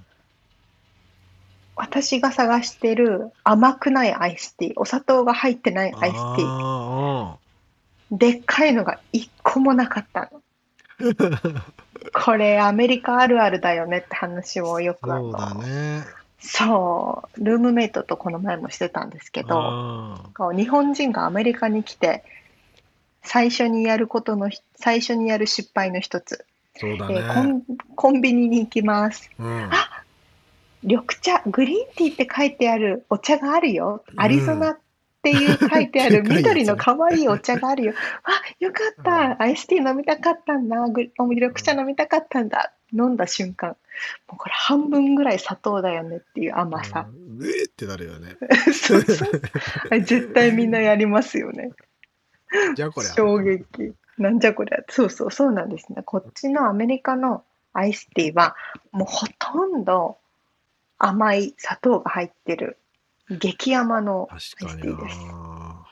私が探してる甘くないアイスティー、お砂糖が入ってないアイスティー、あでっかいのが一個もなかったの。これアメリカあるあるだよねって話をよーく。あそうだの、ねそう、ルームメイトとこの前もしてたんですけど、あこう日本人がアメリカに来て、最初にやることのひ、最初にやる失敗の一つ。ーそうだえーコねンコンビニに行きます。うん緑茶、グリーンティーって書いてあるお茶があるよ。アリゾナっていう書いてある でかいやつね緑の可愛いお茶があるよ。あ、よかった。アイスティー飲みたかったんだ。グリ緑茶飲みたかったんだ。飲んだ瞬間。もうこれ半分ぐらい砂糖だよねっていう甘さ。うえってなるよね そうそう。絶対みんなやりますよね。じゃあこれ衝撃。なんじゃこりゃ。そうそう、そうなんですね。こっちのアメリカのアイスティーは、もうほとんど甘い砂糖が入ってる、激甘のアイスティーです。な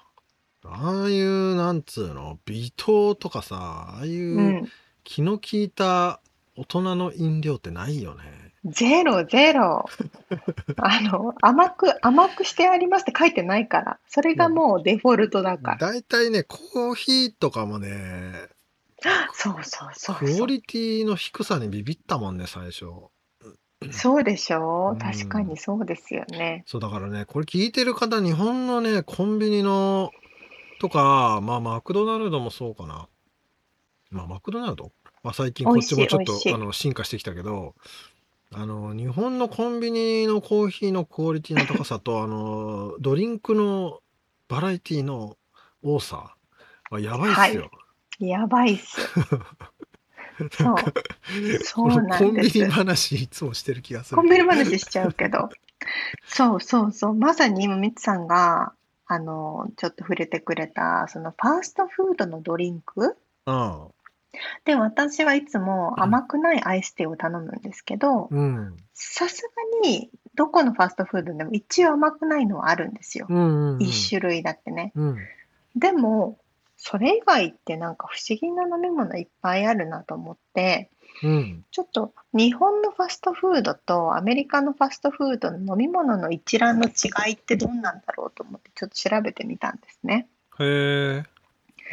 ああいうなんつうの？微糖とかさああいううん気の利いた大人の飲料ってないよねゼロ、ゼロ。あの、甘く、甘くしてありますって書いてないから。それがもうデフォルトだから。だいたいねコーヒーとかもね そうそうそうクそう。オリティの低さにビビったもんね最初そうでしょ？うん確かにそうですよね。そうだからねこれ聞いてる方日本のねコンビニのとか、まあ、マクドナルドもそうかな。まあ、マクドナルド？まあ、最近こっちもちょっと、あの、進化してきたけど、あの、日本のコンビニのコーヒーのクオリティの高さと、あの、ドリンクのバラエティの多さはやばいっすよ。やばいっす。そう。そうなんですコンビニ話いつもしてる気がする。コンビニ話しちゃうけど。そうそうそう。まさに今、みつさんが、あの、ちょっと触れてくれた、そのファーストフードのドリンクうん。で、私はいつも甘くないアイスティーを頼むんですけど、うん。さすがに、どこのファーストフードでも一応甘くないのはあるんですよ。うんうんうん。一種類だけね。うん。でも、それ以外ってなんか不思議な飲み物いっぱいあるなと思って、うん。ちょっと日本のファストフードとアメリカのファストフードの飲み物の一覧の違いってどんなんだろうと思ってちょっと調べてみたんですね。へえ。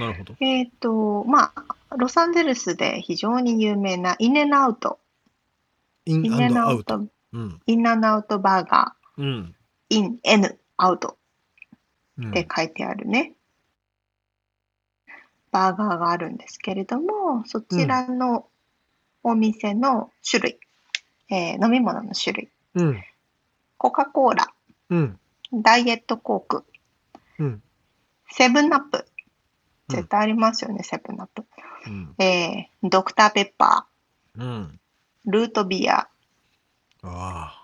なるほど。えっと、まあ、ロサンゼルスで非常に有名なインエンアウト、インエンアウト。うん。インアウトバーガうん。ー、インエンアウトうんって書いてあるね。バーガーがあるんですけれども、そちらのお店の種類、えー飲み物の種類、うん。コカ・コーラ、うん。ダイエットコーク、うん。セブンアップ、うん絶対ありますよね、セブンアップ。うん。えードクターペッパうん。ー、ルートビア、あ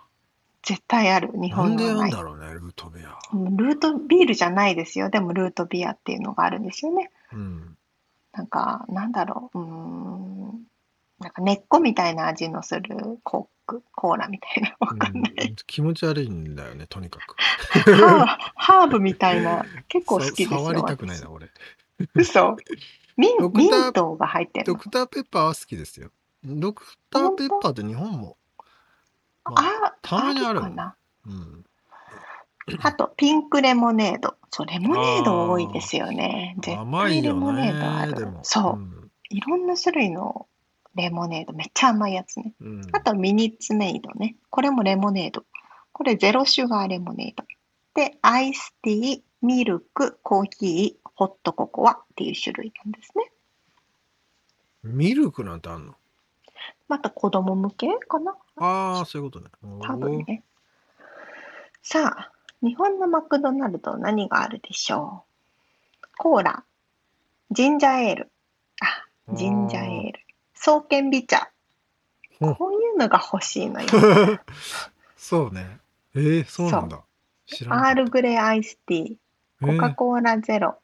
絶対ある、日あ。なんでなんだろうね、ルートビア。ルートビールじゃないですよ。でもルートビアっていうのがあるんですよね。うん。なんか、なんだろう、うーん、なんか根っこみたいな味のするコーク、コーラみたいな、わかんない。うん気持ち悪いんだよね、とにかく。ハーブみたいな、結構好きですよ。さ触りたくないな、俺。嘘？ミンドクターミントが入ってるの？ドクターペッパーは好きですよ。ドクターペッパーって日本も。まあ、あ、たまにあるかな。うん。あと、ピンクレモネード。そう、レモネード多いですよね。絶甘いよ対レモネードあね、る。そう、んいろんな種類のレモネード。めっちゃ甘いやつね。うん。あと、ミニッツメイドね。これもレモネード。これゼロシュガーレモネード。で、アイスティー、ミルク、コーヒー、ホットココアっていう種類なんですね。ミルクなんてあんの？また子供向けかな？ああ、そういうことね。多分ね。さあ、日本のマクドナルド何があるでしょう？コーラ、ジンジャーエール、あ、ジンジャーエール、爽健美茶。うんこういうのが欲しいのよ。そうね。えー、そうなんだ。アールグレーアイスティー、コカ・コーラゼロ、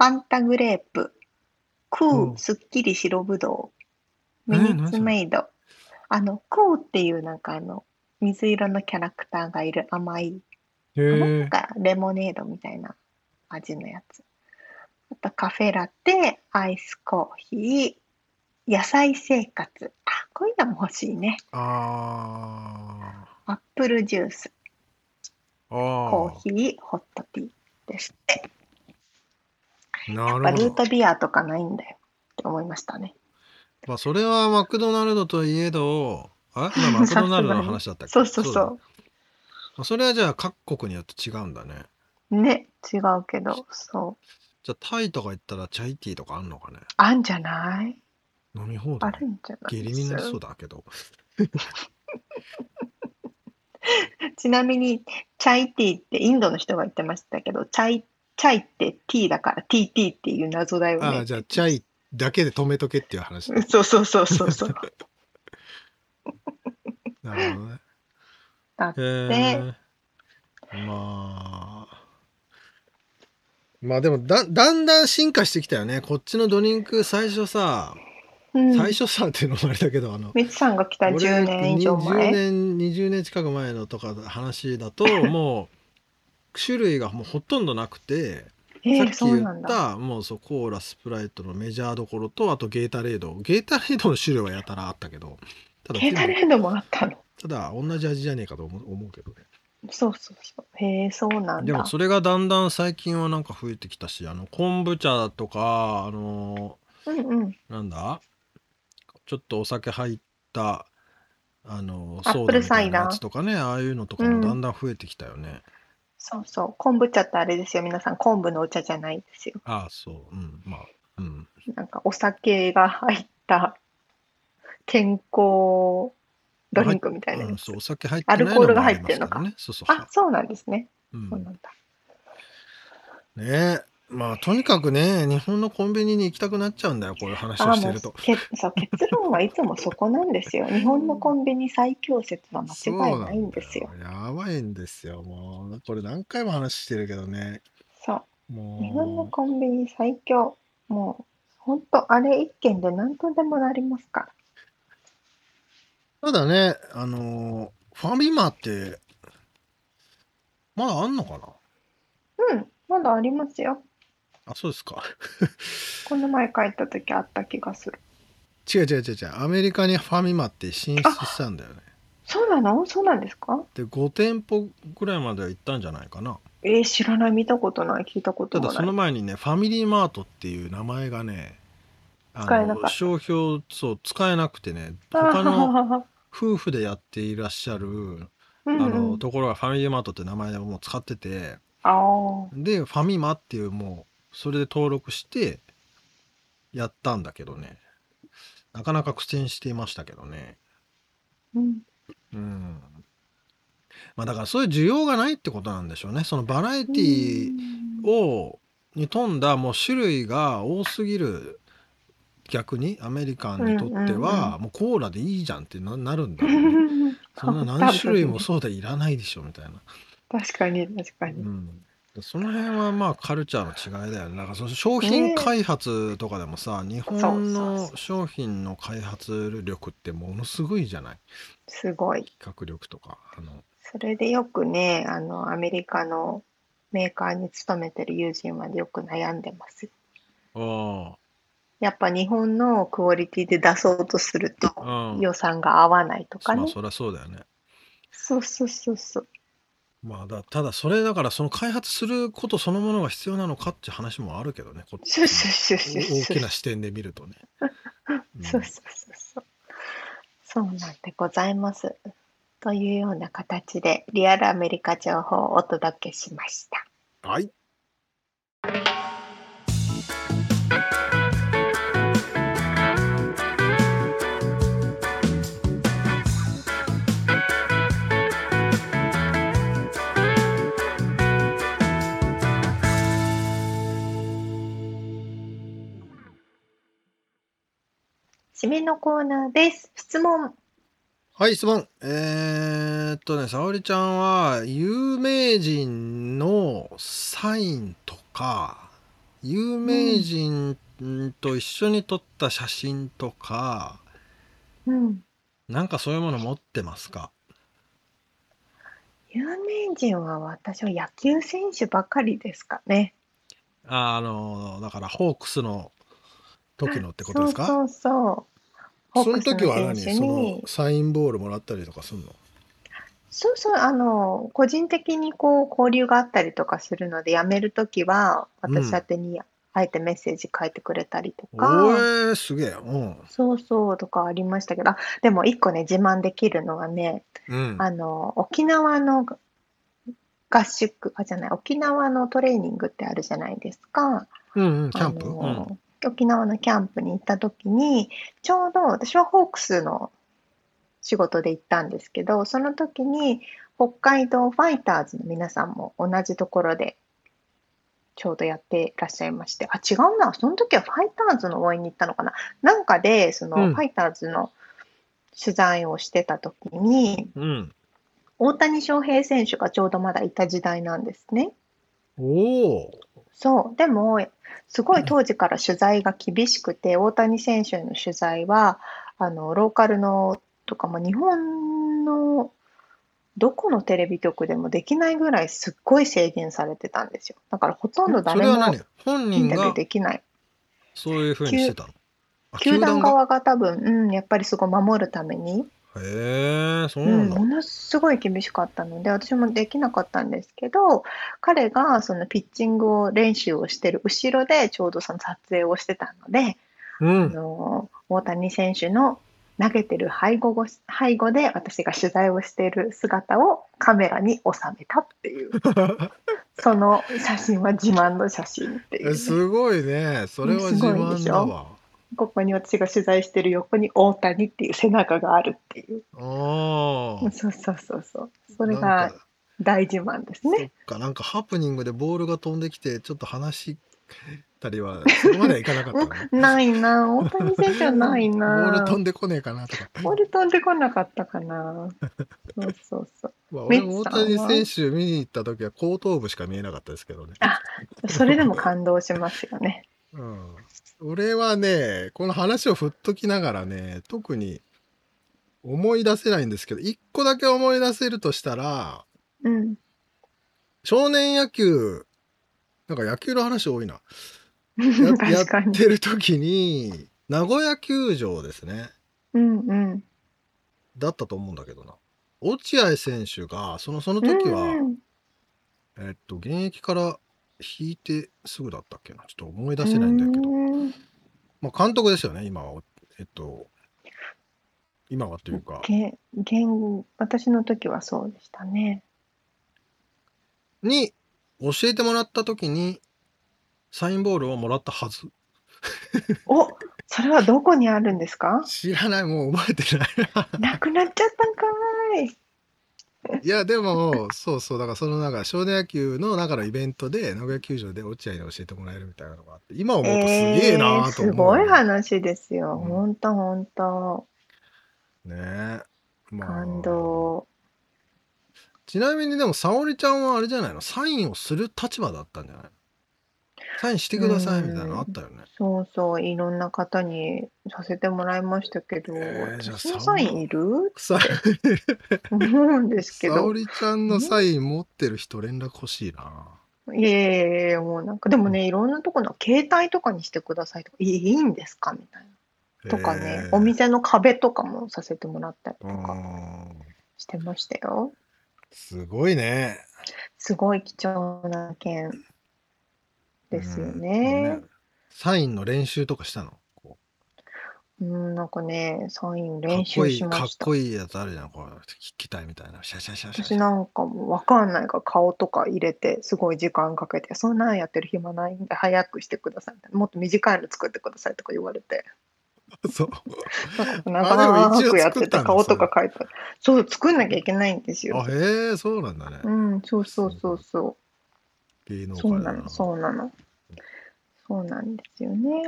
ファンタグレープ、クうんー、すっきり白ぶどう、えミニッツメイド。あの、クーっていうなんかあの、水色のキャラクターがいる甘いえーなんかレモネードみたいな味のやつ。あとカフェラテ、アイスコーヒー、野菜生活。あ、こういうのも欲しいね。あアップルジュース、ーあコーヒー、ホットティーですって。やっぱル。ートビアとかないんだよって思いましたね。まあ、それはマクドナルドといえど、あ今 マクドナルドの話だったっけ？そうそうそだあそれはじゃあ各国によって違うんだね。う。ね、違うけど、そう。じゃあタイとか行ったらチャイティーとかあんのかね？あんじゃない？飲み放あ題るんじゃない？下痢になりそうだけど。ちなみに、チャイティーってインドの人が言ってましたけど、チャイ、チャイってティーだから TT っていう謎だよね。ああ、じゃあチャイだけで止めとけっていう話。そうそうそうそうそう。なるほどね。だって、へえまあ。まあでもだだんだん進化してきたよね。こっちのドリンク最初さ、うん、最初さっていうのもあれだけど、あの、みつさんが来た俺10年以上20前。年、20年近く前のとか話だと、もう、種類がもうほとんどなくて、えー、さっき言。った、もうそう、コーラ、スプライトのメジャーどころと、あとゲータレード。ゲータレードの種類はやたらあったけど、ただケータレードもあったの？ただ同じ味じゃねえかと思う思うけどね。そうそうそう。へえ、そうなんだ。でもそれがだんだん最近はなんか増えてきたし、あの、昆布茶とか、あのうんうん。なんだ？ちょっとお酒入った、あの、ソーダみたいなやつとかね、ああいうのとかうんもだんだん増えてきたよね。そうそう。昆布茶ってあれですよ。皆さん、昆布のお茶じゃないですよ。ああ、そう。うん。まあ、うん。なんかお酒が入った健康ドリンクみたいな。うんそう、お酒入ってないアルコールが入ってるのか。そうそうあ、そうなんですね。うんそうなんだ。ねえ。まあ、とにかくね、日本のコンビニに行きたくなっちゃうんだよ、こういう話をあもうしてると。け そう結論はいつもそこなんですよ。日本のコンビニ最強説は間違いないんですよ。そうなんだよやばいんですよ、もう。これ何回も話してるけどね。そう。もう。日本のコンビニ最強。もう、本当あれ一軒で何とでもなりますかただね、あのーファミマって、まだあんのかな？ら。うん、まだありますよ。あ、そうですか。この前帰った時あった気がする。違う違う違う違う。アメリカにファミマって進出したんだよね。そうなの？そうなんですか？で、5店舗ぐらいまでは行ったんじゃないかな。えー、知らない、見たことない、聞いたことただそもない。の前にね、ファミリーマートっていう名前がね、あ使えなかった商標、そう、使えなくてね、他の夫婦でやっていらっしゃる、うんあうんの、ところがファミリーマートって名前でもう使ってて、で、ファミマっていうもう、それで登録して、やったんだけどね。なかなか苦戦していましたけどね。うんうん。まあだからそういう需要がないってことなんでしょうね。そのバラエティを、に富んだもう種類が多すぎる逆にアメリカンにとってはもうコーラでいいじゃんってななるんだろうね。そんな何種類もそうでいらないでしょみたいな。確かに確かに。うん、その辺はまあカルチャーの違いだよね。だからその商品開発とかでもさ、日本の商品の開発力ってものすごいじゃない？すごい。企画力とか。あのそれでよくね、あの、アメリカのメーカーに勤めてる友人はよく悩んでます。あやっぱ日本のクオリティで出そうとすると。予算が合わないとかね。まあそりゃそうだよね。そうそうそうそう。まあだただそれだからその開発することそのものが必要なのかっていう話もあるけどねこっちそうそうそうそうお大きな視点で見るとね。うんそうそうそうそう。そうなんでございます。というような形でリアルアメリカ情報をお届けしました。はい。締めのコーナーです。質問。はい、質問。えー、っとね、沙織ちゃんは、有名人のサインとか、有名人と一緒に撮った写真とか、うん。なんかそういうもの持ってますか？有名人は私は野球選手ばかりですかね。ああの、だから、ホークスの時のってことですか？そうそうそう。ホその時は何？そのに、サインボールもらったりとかするの？そうそう、あの、個人的にこう交流があったりとかするので、辞めるときは、私宛てにあえてメッセージ書いてくれたりとおか、えー、すげえ。うん。そうそうとかありましたけど、あでも一個ね、自慢できるのはね、うん。あの、沖縄の合宿、あ、じゃない、沖縄のトレーニングってあるじゃないですか。うんうん、キャンプ？あうん。の沖縄のキャンプに行った時に、ちょうど私はホークスの仕事で行ったんですけど、その時に北海道ファイターズの皆さんも同じところでちょうどやっていらっしゃいまして、あ、違うな、その時はファイターズの応援に行ったのかな。なんかで、そのうんファイターズの取材をしてた時に、うん。大谷翔平選手がちょうどまだいた時代なんですね。おお。そう、でも、すごい当時から取材が厳しくて、大谷選手への取材は、あの、ローカルのとか、まあ、日本のどこのテレビ局でもできないぐらいすっごい制限されてたんですよ。だからほとんどそ誰もれは何？本人インタビューができない。そういうふうにしてたの？あ球団が側が？多分、うん、やっぱりすごい守るために、へえ、そうう、なんんだ。ものすごい厳しかったので、私もできなかったんですけど、彼がそのピッチングを練習をしてる後ろでちょうどその撮影をしてたので、あうん。の大谷選手の投げてる背後ご背後で私が取材をしている姿をカメラに収めたっていう その写真は自慢の写真っていうね、すごいね。それは自すごいで慢しょ？だわ。ここに私が取材してる横に大谷っていう背中があるっていうああ。そうそうそうそうそれがか大自慢ですそっねか、なんかハプニングでボールが飛んできて、ちょっと話したりは、そこまではいかなかったね。ないな大谷選手はないボーなル飛んでこねえかなとか。ボール飛んでこなかったかなそうそうそう まあ、メ俺大谷選手見に行った時は後頭部しか見えなかったですけどね。それでも感動しますよねうん。俺はね、この話を振っときながらね、特に思い出せないんですけど、一個だけ思い出せるとしたら、うん少年野球、なんか野球の話多いな。やや確かにってる時に、名古屋球場ですね。うんうんだったと思うんだけどな。落合選手が、その、その時は、うんえっと、現役から引いてすぐだったっけな？ちょっと思い出せないんだけど。うんまあ、監督ですよね、今は。えっと、今はというか、げ現私の時はそうでしたね。に教えてもらった時に、サインボールをもらったはず。おそれはどこにあるんですか？知らない、もう覚えてない。なくなっちゃったんかーい。いや、でも、そうそう、だからそのなんか少年野球の中のイベントで、名古屋球場で落合に教えてもらえるみたいなのがあって、今思うとすげえなーとす思う、ごい話ですよ。うんほんとほんと。ねえ。まあ感動。ちなみにでも、沙織ちゃんはあれじゃないの？サインをする立場だったんじゃないの？サインしてくださいみたいなのあったよね。そうそう、いろんな方にさせてもらいましたけど、えーじゃあ私のサインいるさ、思うんですけど。沙織ちゃんのサイン持ってる人連絡欲しいな。いやいやいや、もうなんか、でもね、いろんなとこの携帯とかにしてくださいとか、いいいんですかみたいな。とかね、お店の壁とかもさせてもらったりとかしてましたよ。すごいね。すごい貴重な件ですようんね。サインの練習とかしたの？こうん、なんかね、サインうか練っこいい、習しました。かっこいいやつあるじゃん。こう聞きたいみたいな。シャシャシャシャシャ。私なんかもうわかんないから顔とか入れてすごい時間かけてそんなんやってる暇ないんで早くしてくださいみたいなもっと短いの作ってくださいとか言われて そう。なんかあでも一応長くやって作ったんだて顔とか描いてそう作んなきゃいけないんですよあ、へえ、そうなんだね。うんそうそうそうそ芸能うそうな。なのそうなのそうなんですよね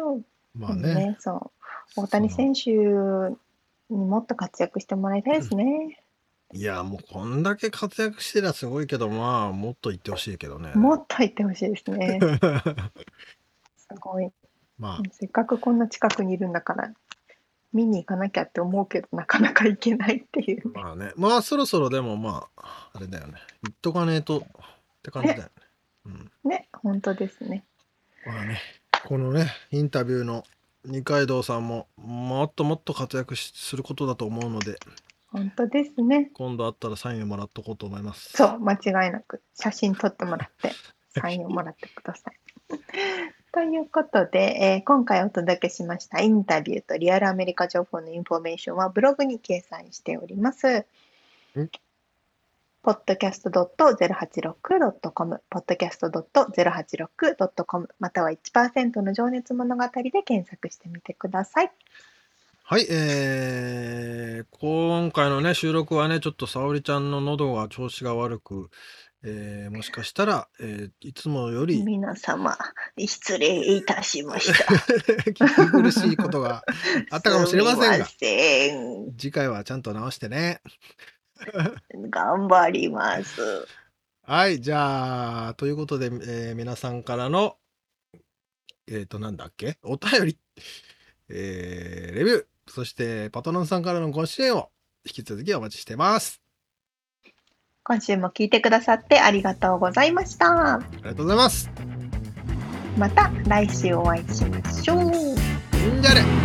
まあでもね。そう大谷選手にもっと活躍してもらいたいですね、いや、もうこんだけ活躍してりゃすごいけど、まあ、もっと言ってほしいけどね。もっと言ってほしいですね すごいませっかくこんな近くにいるんだから見に行かなきゃって思うけどなかなか行けないっていうあ、まあね。まあ、そろそろでもまあ、あれだよね。言っとかねえとって感じだよね。うん。ね本当ですねまあね、このね、インタビューの二階堂さんも、もっともっと活躍しすることだと思うので、本当ですね今度会ったらサインをもらっとこうと思います。そう間違いなく写真撮ってもらって サインをもらってください ということで、えー今回お届けしましたインタビューとリアルアメリカ情報のインフォメーションはブログに掲載しておりますうん。podcast.086.com、podcast.086.com、または1%の情熱物語で検索してみてください。はい、えー、今回のね、収録はね、ちょっと沙織ちゃんの喉が調子が悪く、えーもしかしたら、えーいつもより皆様、失礼いたしました。聞き苦しいことがあったかもしれませんが すみま、せん。次回はちゃんと直してね。頑張ります。はい、じゃあ、ということで、えー皆さんからの、えっ、と、なんだっけ？お便り、えーレビュー、そしてパトロンさんからのご支援を引き続きお待ちしてます。今週も聞いてくださってありがとうございました。ありがとうございます。また来週お会いしましょう。じゃあね